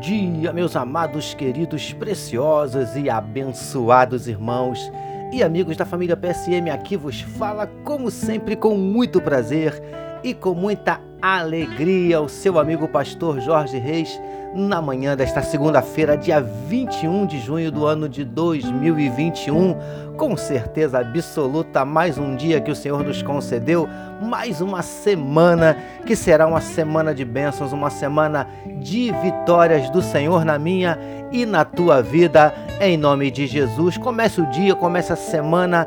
dia, meus amados, queridos, preciosos e abençoados irmãos e amigos da família PSM. Aqui vos fala, como sempre, com muito prazer e com muita alegria, o seu amigo pastor Jorge Reis, na manhã desta segunda-feira, dia 21 de junho do ano de 2021. Com certeza absoluta, mais um dia que o Senhor nos concedeu, mais uma semana que será uma semana de bênçãos, uma semana de vitórias do Senhor na minha e na tua vida, em nome de Jesus. Comece o dia, comece a semana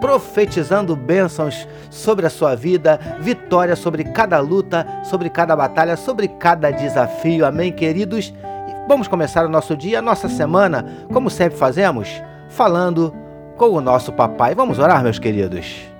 profetizando bênçãos sobre a sua vida, vitória sobre cada luta, sobre cada batalha, sobre cada desafio. Amém, queridos? Vamos começar o nosso dia, a nossa semana, como sempre fazemos, falando com o nosso papai. Vamos orar, meus queridos.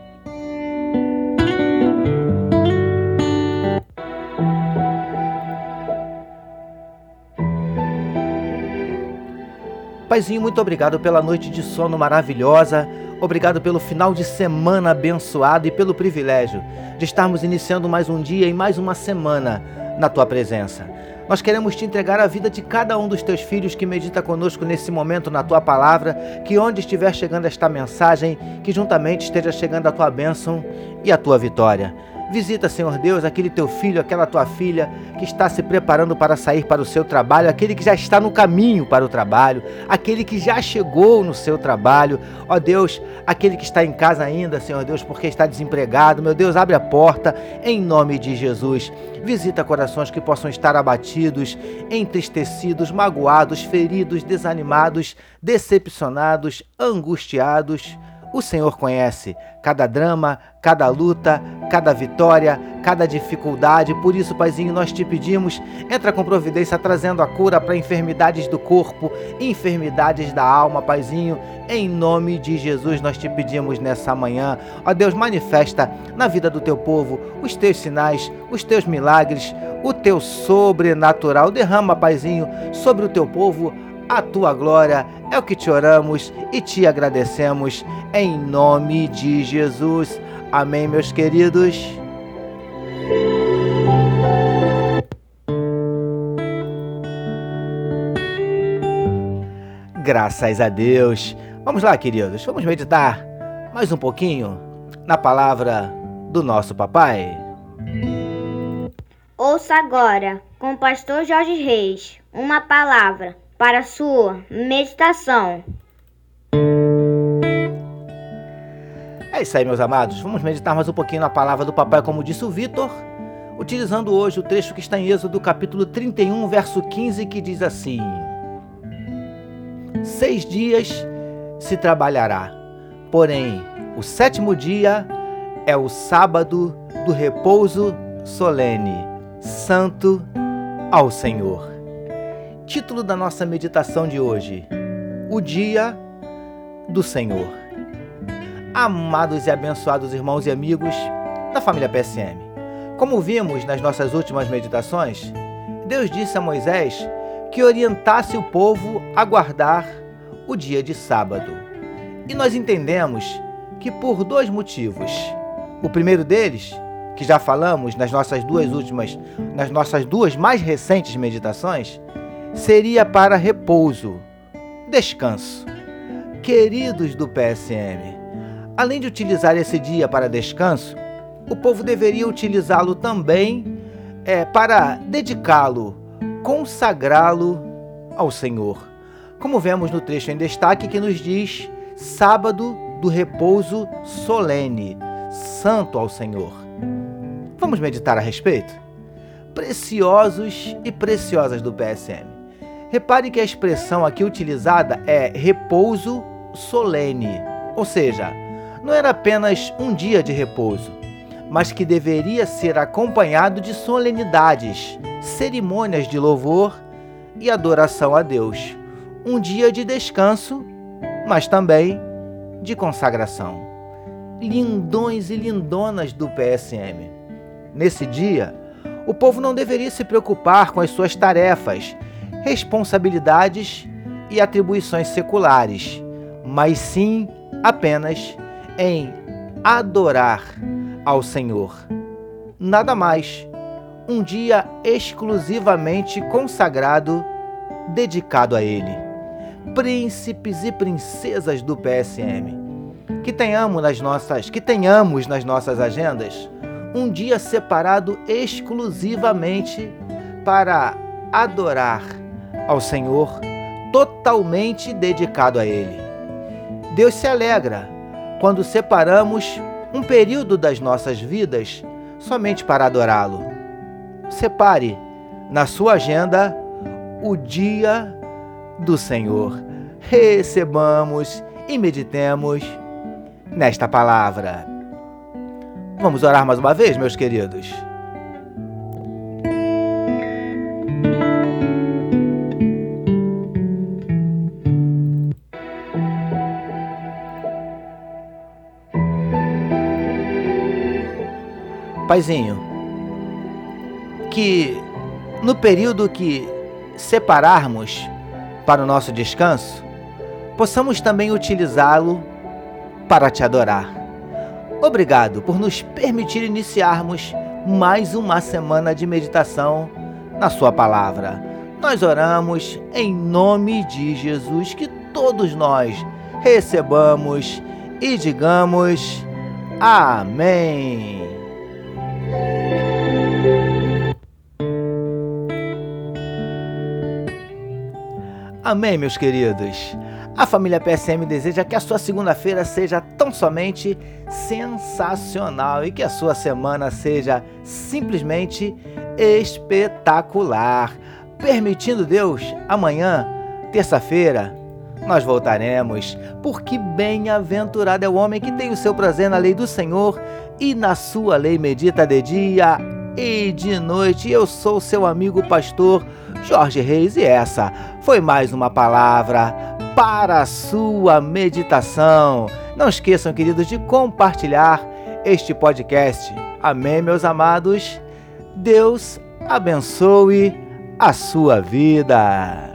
Paizinho, muito obrigado pela noite de sono maravilhosa. Obrigado pelo final de semana abençoado e pelo privilégio de estarmos iniciando mais um dia e mais uma semana na tua presença. Nós queremos te entregar a vida de cada um dos teus filhos que medita conosco nesse momento na tua palavra, que onde estiver chegando esta mensagem, que juntamente esteja chegando a tua bênção e a tua vitória. Visita, Senhor Deus, aquele teu filho, aquela tua filha que está se preparando para sair para o seu trabalho, aquele que já está no caminho para o trabalho, aquele que já chegou no seu trabalho. Ó Deus, aquele que está em casa ainda, Senhor Deus, porque está desempregado. Meu Deus, abre a porta em nome de Jesus. Visita corações que possam estar abatidos, entristecidos, magoados, feridos, desanimados, decepcionados, angustiados o Senhor conhece cada drama, cada luta, cada vitória, cada dificuldade. Por isso, Paizinho, nós te pedimos, entra com providência trazendo a cura para enfermidades do corpo, enfermidades da alma, Paizinho. Em nome de Jesus, nós te pedimos nessa manhã. Ó Deus, manifesta na vida do teu povo os teus sinais, os teus milagres, o teu sobrenatural. Derrama, Paizinho, sobre o teu povo a tua glória. É o que te oramos e te agradecemos em nome de Jesus. Amém, meus queridos. Graças a Deus. Vamos lá, queridos, vamos meditar mais um pouquinho na palavra do nosso papai. Ouça agora, com o pastor Jorge Reis, uma palavra para sua meditação. É isso aí, meus amados. Vamos meditar mais um pouquinho na palavra do papai, como disse o Vitor, utilizando hoje o trecho que está em Êxodo, capítulo 31, verso 15, que diz assim: Seis dias se trabalhará, porém o sétimo dia é o sábado do repouso solene, santo ao Senhor. Título da nossa meditação de hoje: O Dia do Senhor. Amados e abençoados irmãos e amigos da família PSM, como vimos nas nossas últimas meditações, Deus disse a Moisés que orientasse o povo a guardar o dia de sábado. E nós entendemos que por dois motivos. O primeiro deles, que já falamos nas nossas duas últimas, nas nossas duas mais recentes meditações, seria para repouso, descanso. Queridos do PSM, além de utilizar esse dia para descanso, o povo deveria utilizá-lo também é, para dedicá-lo, consagrá-lo ao Senhor. Como vemos no trecho em destaque que nos diz sábado do repouso solene, santo ao Senhor. Vamos meditar a respeito? Preciosos e preciosas do PSM. Repare que a expressão aqui utilizada é repouso solene, ou seja, não era apenas um dia de repouso, mas que deveria ser acompanhado de solenidades, cerimônias de louvor e adoração a Deus. Um dia de descanso, mas também de consagração. Lindões e lindonas do PSM. Nesse dia, o povo não deveria se preocupar com as suas tarefas responsabilidades e atribuições seculares, mas sim apenas em adorar ao Senhor. Nada mais. Um dia exclusivamente consagrado dedicado a Ele. Príncipes e princesas do PSM, que tenhamos nas nossas, que tenhamos nas nossas agendas um dia separado exclusivamente para adorar ao Senhor, totalmente dedicado a Ele. Deus se alegra quando separamos um período das nossas vidas somente para adorá-lo. Separe na sua agenda o dia do Senhor. Recebamos e meditemos nesta palavra. Vamos orar mais uma vez, meus queridos. Paizinho, que no período que separarmos para o nosso descanso, possamos também utilizá-lo para te adorar. Obrigado por nos permitir iniciarmos mais uma semana de meditação na Sua palavra. Nós oramos em nome de Jesus, que todos nós recebamos e digamos Amém. Amém, meus queridos. A família PSM deseja que a sua segunda-feira seja tão somente sensacional e que a sua semana seja simplesmente espetacular. Permitindo Deus, amanhã, terça-feira, nós voltaremos, porque bem-aventurado é o homem que tem o seu prazer na lei do Senhor e na sua lei medita de dia e de noite. Eu sou seu amigo pastor Jorge Reis e essa foi mais uma palavra para a sua meditação. Não esqueçam, queridos, de compartilhar este podcast. Amém, meus amados. Deus abençoe a sua vida.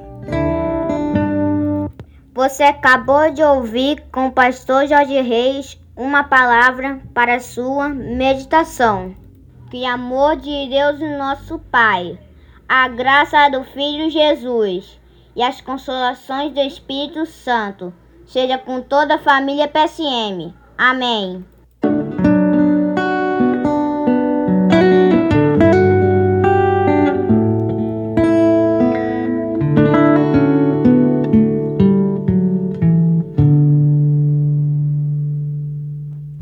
Você acabou de ouvir com o pastor Jorge Reis uma palavra para a sua meditação. Que amor de Deus, nosso Pai, a graça do Filho Jesus e as consolações do Espírito Santo seja com toda a família PSM. Amém.